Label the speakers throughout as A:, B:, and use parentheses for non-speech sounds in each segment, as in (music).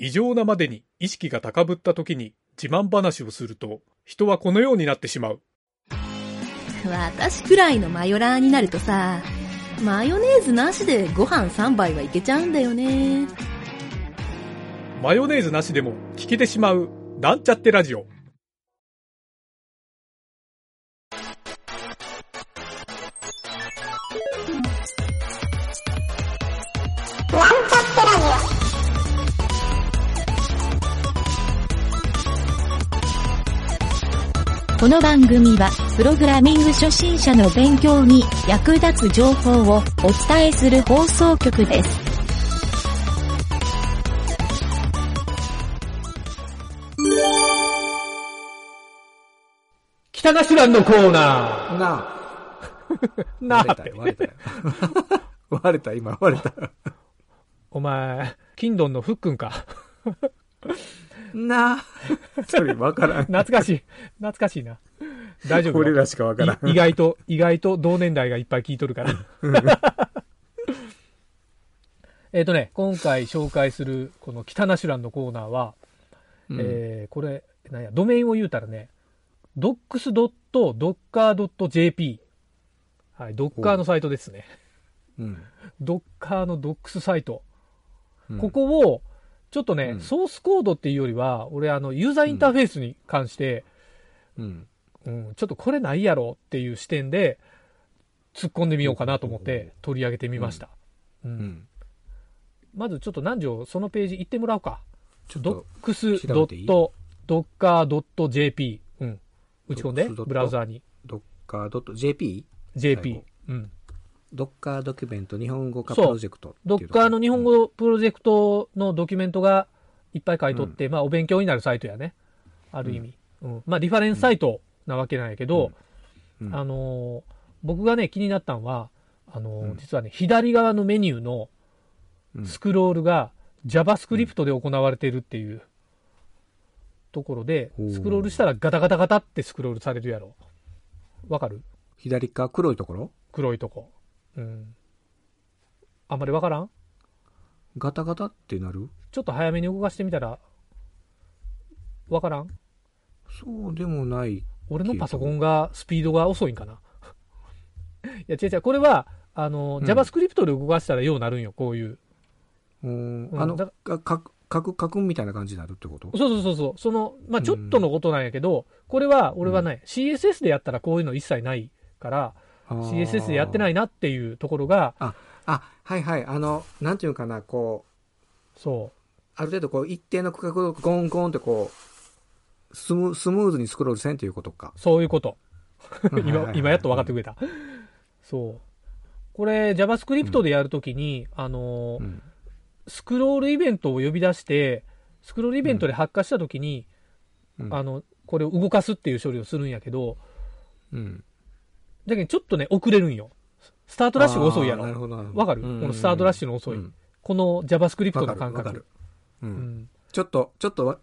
A: 異常なまでに意識が高ぶった時に自慢話をすると、人はこのようになってしまう。
B: 私くらいのマヨラーになるとさ、マヨネーズなしでご飯3杯はいけちゃうんだよね。
A: マヨネーズなしでも聞けてしまう、なんちゃってラジオ。
C: この番組は、プログラミング初心者の勉強に役立つ情報をお伝えする放送局です。
A: 北ナシュランのコーナ
D: なあ。
A: ー。なあって
D: 割れたよ、。割れたよ。割れた、今割れた。
A: お前、キンドンのフックンか？
D: なあ。(laughs) それわからん。
A: 懐かしい。懐かしいな。大丈夫よ
D: 俺らしかわからん。
A: い意外と、意外と同年代がいっぱい聞いとるから。えっとね、今回紹介するこの北ナシュランのコーナーは、
D: うん
A: えーこれ、なんや、ドメインを言うたらね、docs.docker.jp。はい、ドッカーのサイトですね。
D: うん
A: ドッカーのドックスサイト。
D: うん
A: ここを、ちょっとね、
D: うん
A: ソースコードっていうよりは、俺、あの、ユーザーインターフェースに関して、
D: うん。
A: うん、ちょっとこれないやろっていう視点で、突っ込んでみようかなと思って取り上げてみました。うん
D: うん。
A: まずちょっと南條、そのページ行ってもらおうか。
D: ちょっと、調べていい
A: ？docs.docker.jp。うん。打ち込んで、
D: docs.
A: ブラウザーに。
D: ドッカー .jp?
A: JP
D: 最後。
A: うん。
D: ドッカードキュメント日本語化プロジェクト。
A: ドッカーの日本語プロジェクトのドキュメントがいっぱい書いとって、まあお勉強になるサイトやね。ある意味。うん。まあリファレンスサイトなわけなんやけど、
D: うん
A: あのー僕がね、気になったのは、あのー
D: うん
A: 実はね、左側のメニューの
D: うん
A: スクロールが JavaScript で行われているっていうところで、スクロールしたらガタガタガタってスクロールされるやろ。わかる？
D: 左側黒いところ？
A: 黒いとこ。うん。あんまりわからん？
D: ガタガタってなる？
A: ちょっと早めに動かしてみたら、わからん？
D: そうでもない。
A: 俺のパソコンがスピードが遅いんかな？(laughs) いや、違う違う、これは、あの、
D: うん。
A: JavaScript で動かしたらようなるんよ、こういう。
D: うん
A: うん。
D: あの、
A: だ
D: かか書く、書くみたいな感じになるってこと？
A: そうそうそうそう。その、まあちょっとのことなんやけど、これは、俺はね、CSS でやったらこういうの一切ないから、CSS でやってないいなっていうところが、
D: あ、はいはい。あの、なんていうかな、こう、
A: そ
D: ある程度こう一定の区画をゴンゴンってこう、スムスムーズにスクロールせんということか。
A: う、そういうこと。(laughs) 今今やっと分かってくれた。そう。これ、JavaScript でやるときに、あのー
D: うん。
A: スクロールイベントを呼び出して、スクロールイベントで発火したときに、
D: うん
A: あの、これを動かすっていう処理をするんやけど、
D: うん。
A: だけどちょっとね、遅れるんよ。スタートラッシュが遅いやろ。わかる？
D: うん。
A: このスタートラッシュの遅い。
D: うん。
A: この JavaScript の感覚。
D: ちょっと、ちょっと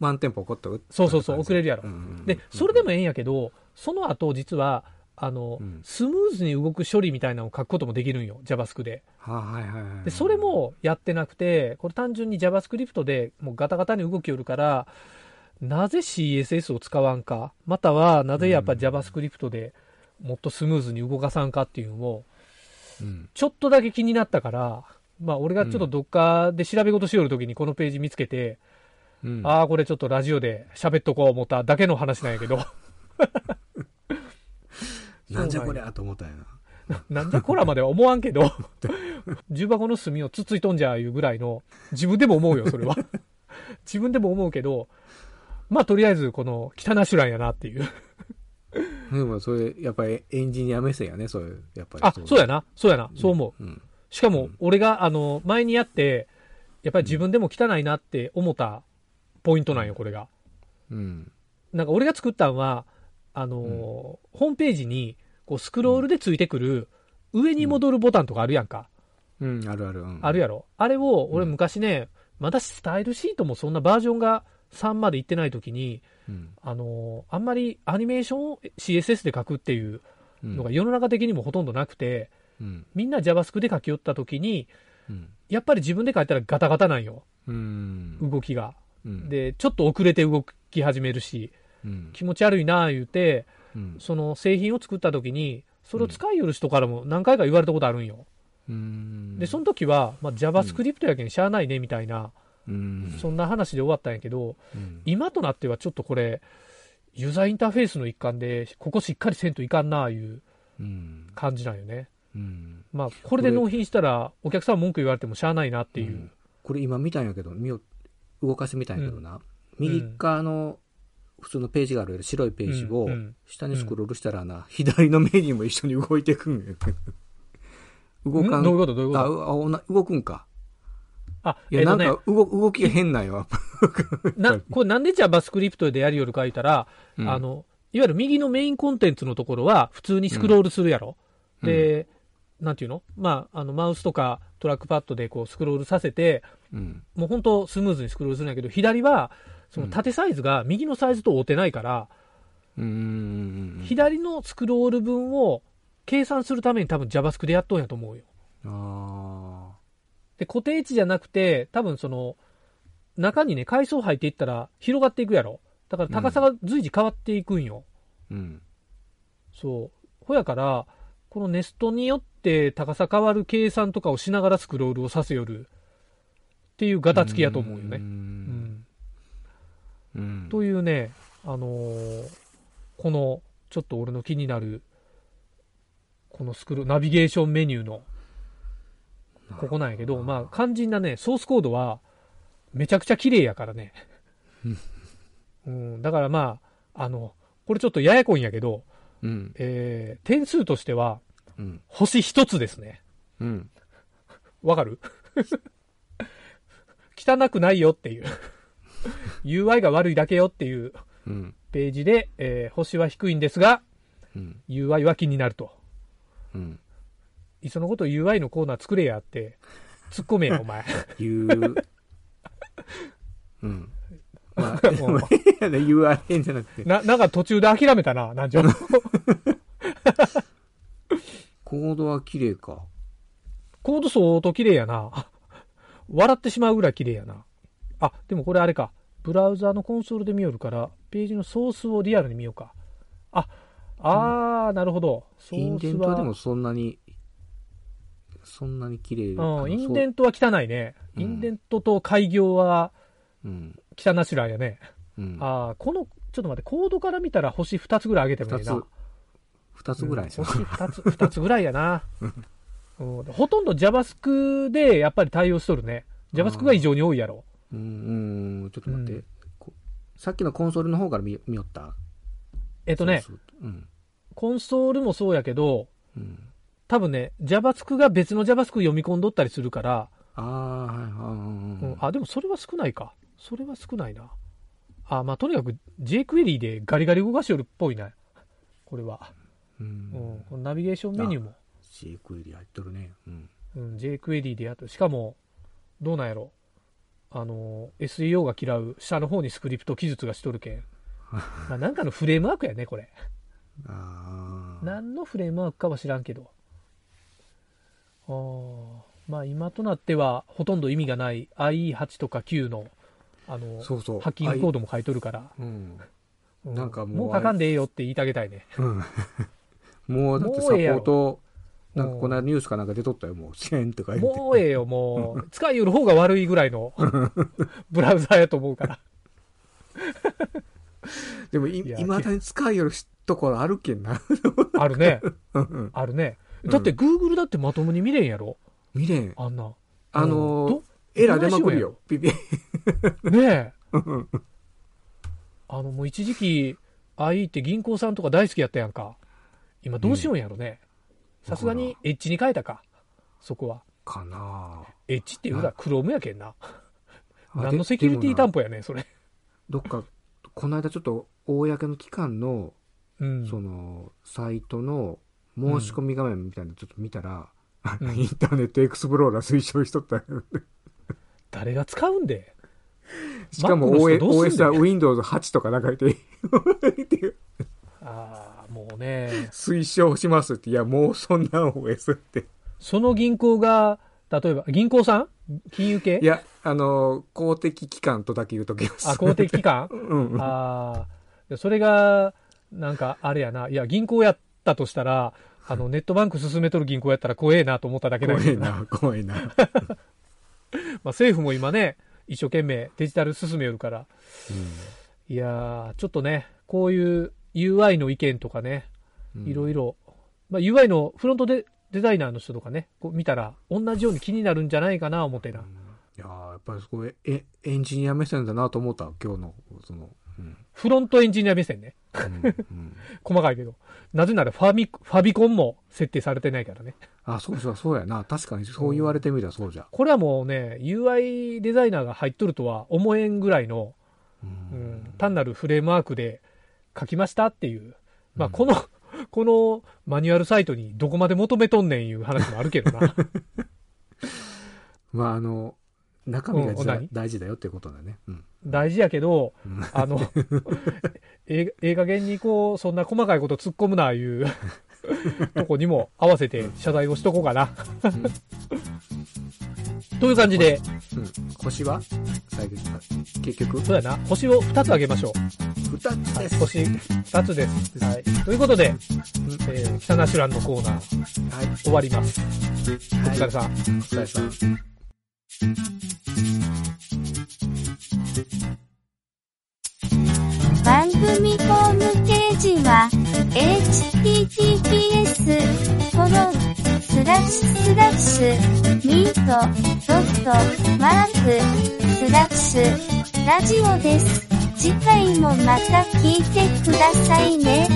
D: ワンテンポ起こった
A: そうそうそう、遅れるやろ。で
D: で、
A: それでもええんやけど、その後実は、あの、
D: うん。
A: スムーズに動く処理みたいなのを書くこともできるんよ、JavaScript で。
D: はあはいはいはい。
A: で、それ、もやってなくて、これ単純に JavaScript でもうガタガタに動きよるから、なぜ CSS を使わんか、またはなぜやっぱ
D: うん。
A: JavaScript でもっとスムーズに動かさんかっていうのを、
D: うん。
A: ちょっとだけ気になったから、まあ俺がちょっとどっかで調べ事しよるときにこのページ見つけて、
D: うん
A: ああ、これちょっとラジオで喋っとこう思っただけの話なんやけど、(laughs)
D: なんじゃこりゃと思ったんやな。(laughs)
A: なんじゃこらまでは思わんけど、(laughs) 重箱の隅をつっついとんじゃいうぐらいの、自分でも思うよ、それは。自分でも思うけど、まあとりあえずこの北ナシュランやなっていう。(laughs)
D: でもそれ、やっぱりエンジニア目線やね、そういう、やっぱり。
A: あ、そうやな、そうやな、そう思う。
D: うん。
A: しかも俺があの前にやって、やっぱり自分でも汚いなって思ったポイントなんよ、これが。
D: うん。
A: なんか俺が作ったんは、あのーホームページにこうスクロールでついてくる上に戻るボタンとかあるやんか。
D: うん、あるある。うん
A: あるやろ。あれを俺
D: うん
A: 昔ね、まだスタイルシートもそんなバージョンが3までいってない時に、
D: うん。
A: あのーあんまりアニメーションを CSS で書くっていう
D: うん
A: のが世の中的にもほとんどなくて、
D: うん。
A: みんな JavaScript で書き寄った時に、
D: うん。
A: やっぱり自分で書いたらガタガタなんよ。
D: うん。
A: 動きが。
D: うん、
A: で、ちょっと遅れて動き始めるし、
D: うん。
A: 気持ち悪いなあ言うて、
D: うん。
A: その製品を作った時に、それを使いよる人からも何回か言われたことあるんよ。
D: うん。
A: で、その時は、まあ、JavaScript やけんしゃあないねみたいな、
D: うん。
A: そんな話で終わったんやけど、
D: うん。
A: 今となってはちょっとこれ、ユーザーインターフェースの一環で、ここしっかりせんといかんなあいう
D: うん。
A: 感じなんよね。
D: うん。
A: まあ、これで納品したら、お客さん文句言われてもしゃあないなっていう。
D: んこれ今見たんやけど、動かしてみたんやけどな。右側の普通のページがある白いページを下にスクロールしたらな、左のメニューも一緒に動いてくんよ。動かん。
A: んどういうことどういうこと
D: あ、動くんか。
A: あ、
D: いや、
A: えっとね
D: なんか、動動きが変なんよ。(laughs)
A: な、これなんで JavaScript でやりよるか言ったら、
D: うん
A: あの、いわゆる右のメインコンテンツのところは普通にスクロールするやろ。
D: うん
A: で、なんていうの？まあ、あの、マウスとかトラックパッドでこうスクロールさせて、
D: うん。
A: もう本当スムーズにスクロールするんだけど、左は、その縦サイズが右のサイズと合うてないから、
D: うんうん。
A: 左のスクロール分を計算するために多分 JavaScript でやっとんやと思うよ。
D: あ
A: で、固定値じゃなくて、多分その、中にね、階層入っていったら広がっていくやろ。だから高さが随時変わっていくんよ。
D: ーうん。
A: そう。ほやから、このネストによって高さ変わる計算とかをしながらスクロールをさせよるっていうガタつきやと思うよね。
D: う
A: うんん。
D: うん。
A: というね、あのーこの、ちょっと俺の気になる、このスクロナビゲーションメニューの、ここなんやけど、まあ、肝心なね、ソースコードは、めちゃくちゃ綺麗やからね。うん、だからまあ、あの、これちょっとややこいんやけど、
D: うん。
A: えー点数としては、
D: うん。
A: 星一つですね。
D: うん。
A: わかる？(laughs) 汚くないよっていう。UI が悪いだけよっていう
D: うん。
A: ページで、えー星は低いんですが、
D: うん。
A: UI は気になると。
D: うん。
A: いっそのこと UI のコーナー作れやって、突っ込めよ、(laughs) お前。
D: 言う。うん。(laughs) まあ、
A: う (laughs) ん
D: やね、URL じゃなくて、
A: な、なんか途中で諦めたな、なんちょ。
D: コードは綺麗か。
A: コード相当綺麗やな。笑ってしまうぐらい綺麗やな。あ、でもこれあれか。ブラウザのコンソールで見よるから、ページのソースをリアルに見ようか。あ、あー、なるほど。ソ
D: イン
A: ースは
D: デントはでもそんなに、そんなに綺麗
A: うん、インデ
D: ン
A: ントは汚いね。
D: うん
A: インデントと開業は
D: うん。
A: 汚ナシュラーやね。
D: うん。
A: あー、この、ちょっと待って、コードから見たら星2つぐらい上げてもいいな。、
D: 二つぐらいですよ。
A: うん星2つ、2つぐらいやな。(laughs) うん、ほとんど JavaScript でやっぱり対応しとるね。JavaScript が異常に多いやろ。
D: うん、うん、ちょっと待って、
A: うん
D: こさっきのコンソールの方から見見よった？
A: えっとね、
D: うん。
A: コンソールもそうやけど、
D: うん。
A: 多分ね、JavaScript が別の JavaScript 読み込んどったりするから、
D: ああ、はい、はい、うん
A: うんあ、でもそれは少ないか。それは少ないな。あ、まあとにかく jQuery でガリガリ動かしよるっぽいな。これは。
D: う
A: うん
D: ん。
A: このナビゲーションメニューも、
D: シークエリ入っとるね。うん。
A: うん、jQuery でやっと、しかも、どうなんやろ。あの、SEO が嫌う下の方にスクリプト記述がしとるけん。(laughs) まあなんかのフレームワークやね、これ。
D: ああ。
A: 何のフレームワークかは知らんけど。まあ今となってはほとんど意味がない IE8 とか9のあの
D: そうそう。
A: ハッキングコードも書いとるから、
D: うん。
A: う
D: なんかもう
A: もう書かんでええよって言いたげたいね。
D: うん。(laughs) もうだってサポート、なんかこの間ニュースかなんか出とったよ、もう。支援とか言って。
A: もうええよ、もう。(laughs) 使いよる方が悪いぐらいの (laughs) ブラウザーやと思うから。
D: でもい、
A: い
D: まだに使いよるところあるけんな。
A: あるね。
D: うん
A: あるね。だって Google だってまともに見れんやろ？
D: 見れん。
A: あんな。
D: あのー
A: ど
D: エラー出まくるよ。ピピ。(laughs)
A: ねえ。あの、もう一時期、IE って銀行さんとか大好きやったやんか。今どうしようんやろね。さすがにエッジに変えたか。そこは。
D: かな
A: エッジって言うたらクロームやけんな。
D: あ
A: 何
D: で
A: のセキュリティ担保やねん、それ。
D: どっか、この間ちょっと、公の機関の、
A: うん。
D: その、サイトの申し込み画面みたいなのちょっと見たら、
A: うん (laughs)
D: インターネットエクスプローラー推奨しとったよ。
A: 誰が使うんで？
D: しかも OS, は Windows8 とかなんか言って、
A: ああ、もうね。
D: 推奨しますって、いや、もうそんな OS って。
A: その銀行が例えば、銀行さん？金融系？
D: いや、あの、公的機関とだけ言うときます。
A: あ、公的機関？(laughs)
D: うんうん。
A: ああ、それが、なんか、あれやな。いや、銀行やったとしたら、あの、(laughs) ネットバンク進めとる銀行やったら怖えなと思っただけだけどな。
D: 怖いな、怖いな。(laughs)
A: まあ、政府も今ね、一生懸命デジタル進めよるから。いやー、ちょっとね、こういう UI の意見とかね、いろいろ、まあ、UI のフロントでデザイナーの人とかね、こう見たら、同じように気になるんじゃないかな、思ってな。
D: いやーやっぱりそこえ、エンジニア目線だなと思った、今日の、その、うん。
A: フロントエンジニア目線ね。(laughs) 細かいけど。なぜならファミ、ファビコンも設定されてないからね。
D: あ、そうそう、そうやな。確かにそう言われてみたらそうじゃ。
A: これはもうね、UI デザイナーが入っとるとは思えんぐらいの、
D: う
A: うんん、単なるフレームワークで書きましたっていう。まあ、この、(laughs) このマニュアルサイトにどこまで求めとんねんいう話もあるけどな。(laughs)
D: まあ、あの、中身が大事だよっていうことだね。うん。
A: 大事やけど、
D: うん
A: あの、えええ加減にこう、そんな細かいこと突っ込むな、いうとこにも合わせて謝罪をしとこうかな。という感じで、
D: うん。星は？最後結局、
A: そうやな、星を2つあげましょう。はい、
D: です。
A: 星2つです。はい。ということで、えー、北ナシュランのコーナー
D: はい。
A: 終わります。お
D: はい。
A: 疲れさん。
D: お疲れさん。
C: 番組ホームページは https コロンスラッシュスラッシュミートドットマークスラッシュラジオです。次回もまた聞いてくださいね。